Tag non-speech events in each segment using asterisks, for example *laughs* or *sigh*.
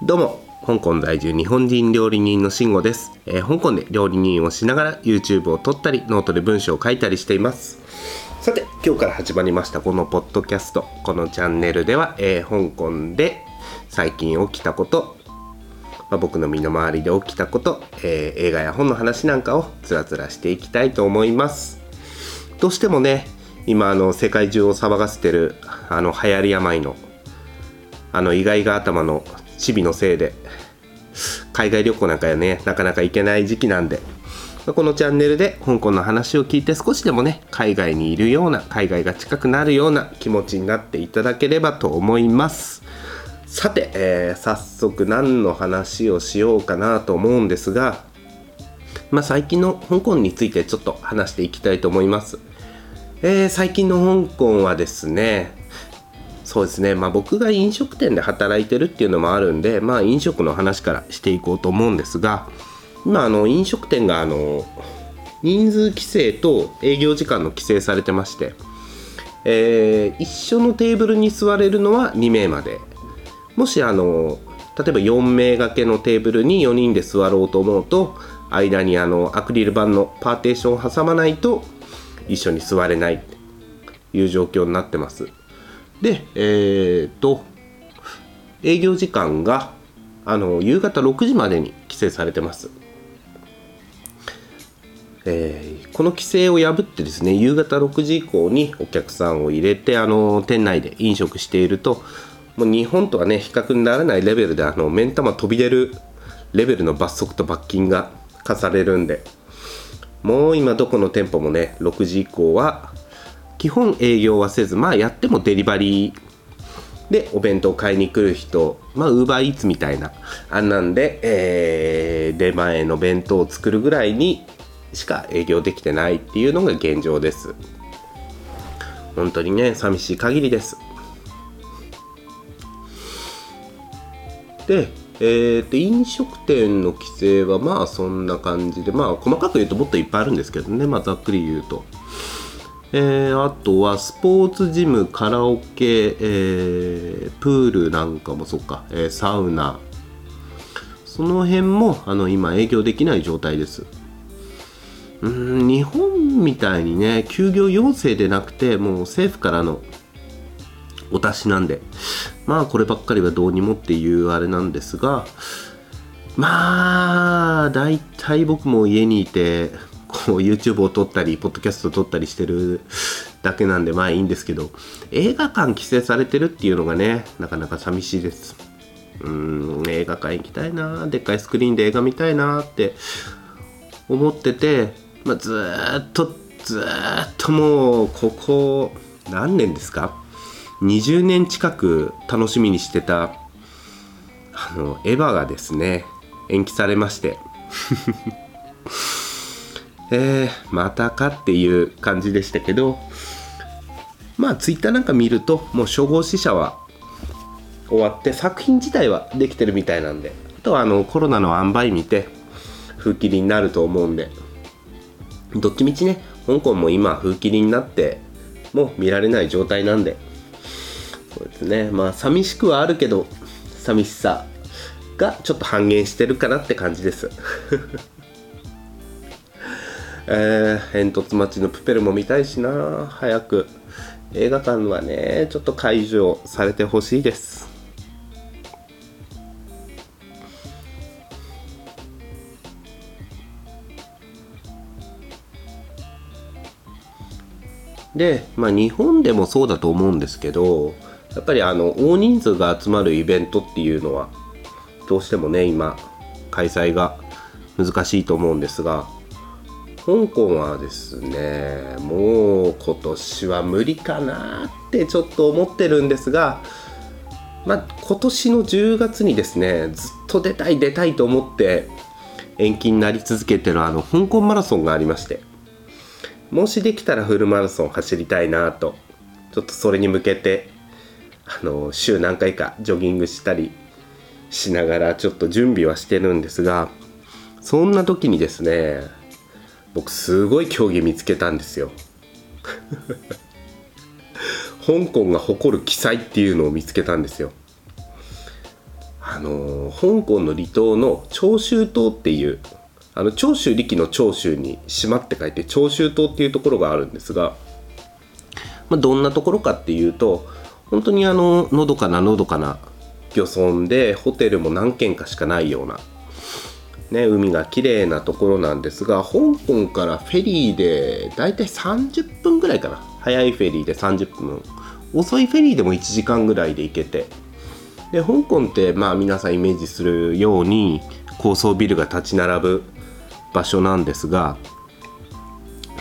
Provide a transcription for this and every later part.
どうも香港在住日本人料理人の慎吾です、えー香港で料理人をしながら YouTube を撮ったりノートで文章を書いたりしています。さて今日から始まりましたこのポッドキャスト。このチャンネルでは、えー香港で最近起きたことまあ、僕の身の回りで起きたこと、えー映画や本の話なんかをつらつらしていきたいと思います。どうしてもね今あの世界中を騒がせてるあの流行り病のあの意外が頭のチビのせいで。海外旅行なんかやねなかなか行けない時期なんで。このチャンネルで香港の話を聞いて少しでもね海外にいるような海外が近くなるような気持ちになっていただければと思います。さて、えー早速何の話をしようかなと思うんですが、まあ、最近の香港についてちょっと話していきたいと思います。えー最近の香港はですねそうですね、まあ、僕が飲食店で働いてるっていうのもあるんで、まあ、飲食の話からしていこうと思うんですが今あの飲食店があの人数規制と営業時間の規制されてまして、えー一緒のテーブルに座れるのは2名まで。もしあの例えば4名掛けのテーブルに4人で座ろうと思うと間にあのアクリル板のパーテーションを挟まないと一緒に座れないっていう状況になってます。でえー、と営業時間があの夕方6時までに規制されてます。えーこの規制を破ってですね夕方6時以降にお客さんを入れてあの店内で飲食しているともう日本とはね比較にならないレベルであの目ん玉飛び出るレベルの罰則と罰金が課されるんでもう今どこの店舗もね6時以降は基本営業はせずまあやってもデリバリーでお弁当買いに来る人まあウーバーイーツみたいなあんなんで、えー出前の弁当を作るぐらいにしか営業できてないっていうのが現状です。本当にね寂しい限りです。でえー、と飲食店の規制はまあそんな感じでまあ細かく言うともっといっぱいあるんですけどねまあざっくり言うと。えーあとはスポーツジムカラオケ、えープールなんかもそっか、えーサウナ。その辺もあの今営業できない状態です。うん日本みたいにね休業要請でなくてもう政府からのお達しなんでまあこればっかりはどうにもっていうあれなんですがまあ大体僕も家にいて YouTube を撮ったりポッドキャストを撮ったりしてるだけなんでまあいいんですけど映画館規制されてるっていうのがねなかなか寂しいです。うん映画館行きたいなでっかいスクリーンで映画見たいなって思ってて、まあ、ずーっとずーっともうここ何年ですか？20年近く楽しみにしてたあのエヴァがですね延期されまして。えー、またかっていう感じでしたけどまあツイッターなんか見るともう初号死者は終わって作品自体はできてるみたいなんであとはあのコロナの塩梅見て風切りになると思うんでどっちみちね香港も今風切りになってもう見られない状態なんでそうですね。まあ寂しくはあるけど寂しさがちょっと半減してるかなって感じです。えー、煙突町のプペルも見たいしな。早く。映画館はねちょっと解除されてほしいです。で、まあ、日本でもそうだと思うんですけどやっぱりあの大人数が集まるイベントっていうのはどうしてもね今開催が難しいと思うんですが香港はですねもう今年は無理かなってちょっと思ってるんですがまあ今年の10月にですねずっと出たい出たいと思って延期になり続けてるあの香港マラソンがありましてもしできたらフルマラソン走りたいなとちょっとそれに向けてあの週何回かジョギングしたりしながらちょっと準備はしてるんですがそんな時にですね僕すごい競技見つけたんですよ。*laughs* 香港が誇る奇才っていうのを見つけたんですよ。ああの香港の離島の長州島っていうあの長州力の長州に島って書いて長州島っていうところがあるんですが、まあ、どんなところかっていうと本当にあののどかなのどかな漁村でホテルも何軒かしかないような、ね、海が綺麗なところなんですが香港からフェリーでだいたい30分ぐらいかな。早いフェリーで30分。遅いフェリーでも1時間ぐらいで行けて。で香港ってまあ皆さんイメージするように高層ビルが立ち並ぶ場所なんですが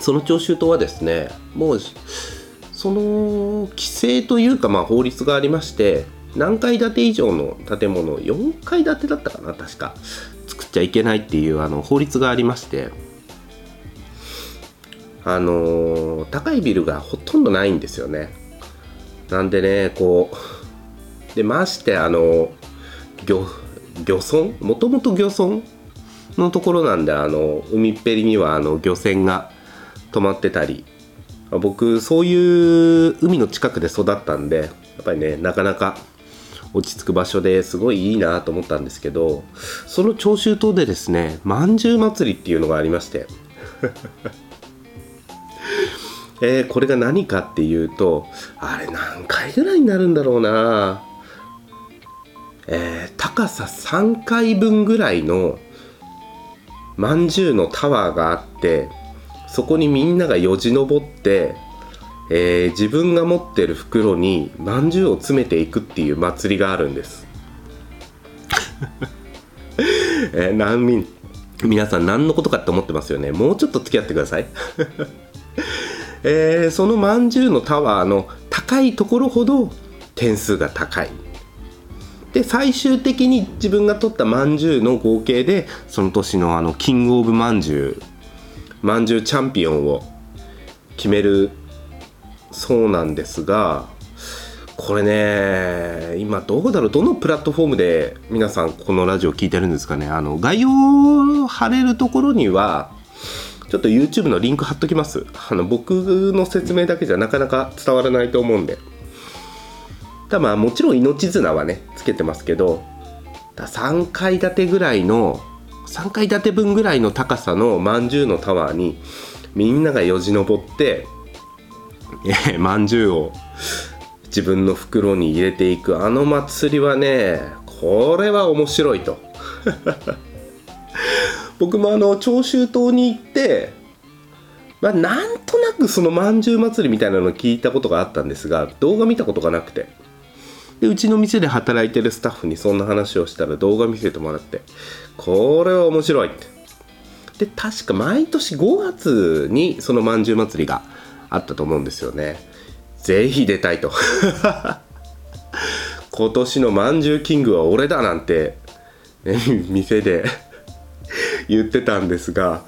その徴収島はですねもうその規制というかまあ法律がありまして何階建て以上の建物4階建てだったかな確か。ちゃいけないっていうあの法律がありましてあの高いビルがほとんどないんですよね。なんでねこうでましてあの漁漁村？もともと漁村のところなんであの海っぺりにはあの漁船が止まってたり僕そういう海の近くで育ったんでやっぱりねなかなか落ち着く場所ですごいいいなと思ったんですけどその長州島でですねまんじゅう祭りっていうのがありまして。*laughs* えー、これが何かっていうとあれ何回ぐらいになるんだろうな。えー、高さ3階分ぐらいのまんじゅうのタワーがあってそこにみんながよじ登って、えー、自分が持ってる袋にまんじゅうを詰めていくっていう祭りがあるんです。*laughs* えー、難民皆さん何のことかって思ってますよね。もうちょっと付き合ってください。*laughs* えー、そのまんじゅうのタワーの高いところほど点数が高い。で最終的に自分が取ったまんじゅうの合計でその年のあのキングオブまんじゅうまんじゅうチャンピオンを決めるそうなんですがこれね今どうだろうどのプラットフォームで皆さんこのラジオ聞いてるんですかね。あの概要貼れるところにはちょっと YouTube のリンク貼っときます。あの僕の説明だけじゃなかなか伝わらないと思うんで。だまあもちろん命綱はねつけてますけど3階建てぐらいの3階建て分ぐらいの高さのまんじゅうのタワーにみんながよじ登ってえまんじゅうを自分の袋に入れていく。あの祭りはねこれは面白いと。*laughs* 僕もあの長州島に行ってまあ、なんとなくそのまんじゅう祭りみたいなの聞いたことがあったんですが動画見たことがなくて。でうちの店で働いてるスタッフにそんな話をしたら動画見せてもらってこれは面白いって。で確か毎年5月にそのまんじゅう祭りがあったと思うんですよね。ぜひ出たいと。*laughs* 今年のまんじゅうキングは俺だなんて、ね、*laughs* 店で *laughs* 言ってたんですが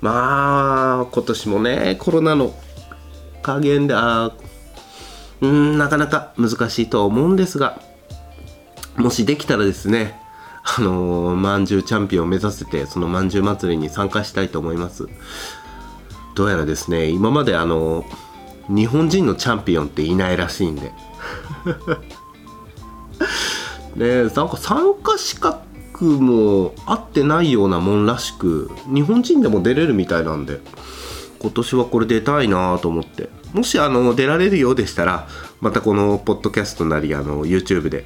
まあ今年もねコロナの加減であうんなかなか難しいとは思うんですがもしできたらですねあのー、まんじゅうチャンピオンを目指せてそのまんじゅう祭りに参加したいと思います。どうやらですね今まであの、日本人のチャンピオンっていないらしいんで。*laughs* でなんか参加資格も合ってないようなもんらしく日本人でも出れるみたいなんで今年はこれ出たいなと思って。もしあの出られるようでしたらまたこのポッドキャストなりあの YouTube で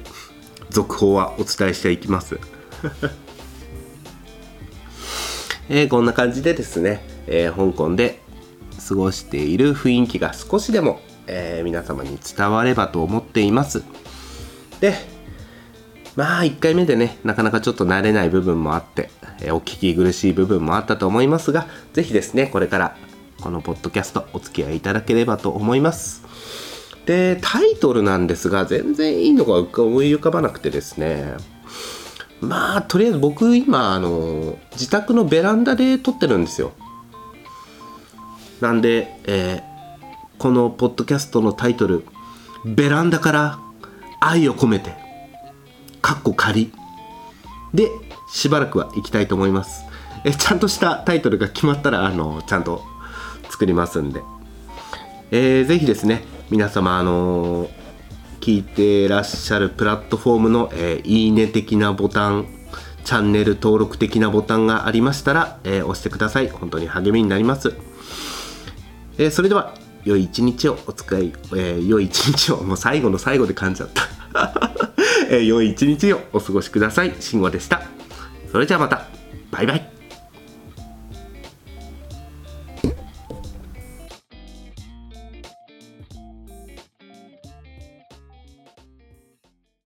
続報はお伝えしていきます。*laughs* え、こんな感じでですね、えー、香港で過ごしている雰囲気が少しでも、えー、皆様に伝わればと思っていますでまあ1回目でねなかなかちょっと慣れない部分もあって、えお聞き苦しい部分もあったと思いますが是非ですねこれからこのポッドキャストお付き合いいただければと思います。で、タイトルなんですが、全然いいのが思い浮かばなくてですね。まあ、とりあえず僕今、あの、自宅のベランダで撮ってるんですよ。なんで、えー、このポッドキャストのタイトル、ベランダから愛を込めて、かっこ仮。で、しばらくは行きたいと思います。えちゃんとしたタイトルが決まったら、あの、ちゃんと作りますんで、えー、ぜひですね皆様あのー、聞いてらっしゃるプラットフォームの、えーいいね的なボタンチャンネル登録的なボタンがありましたら、えー押してください。本当に励みになります、えーそれでは良い一日をお使い、えー良い一日をもう最後の最後で噛んじゃった、*laughs* えー良い一日をお過ごしください。慎吾でした。それじゃあまた。バイバイ。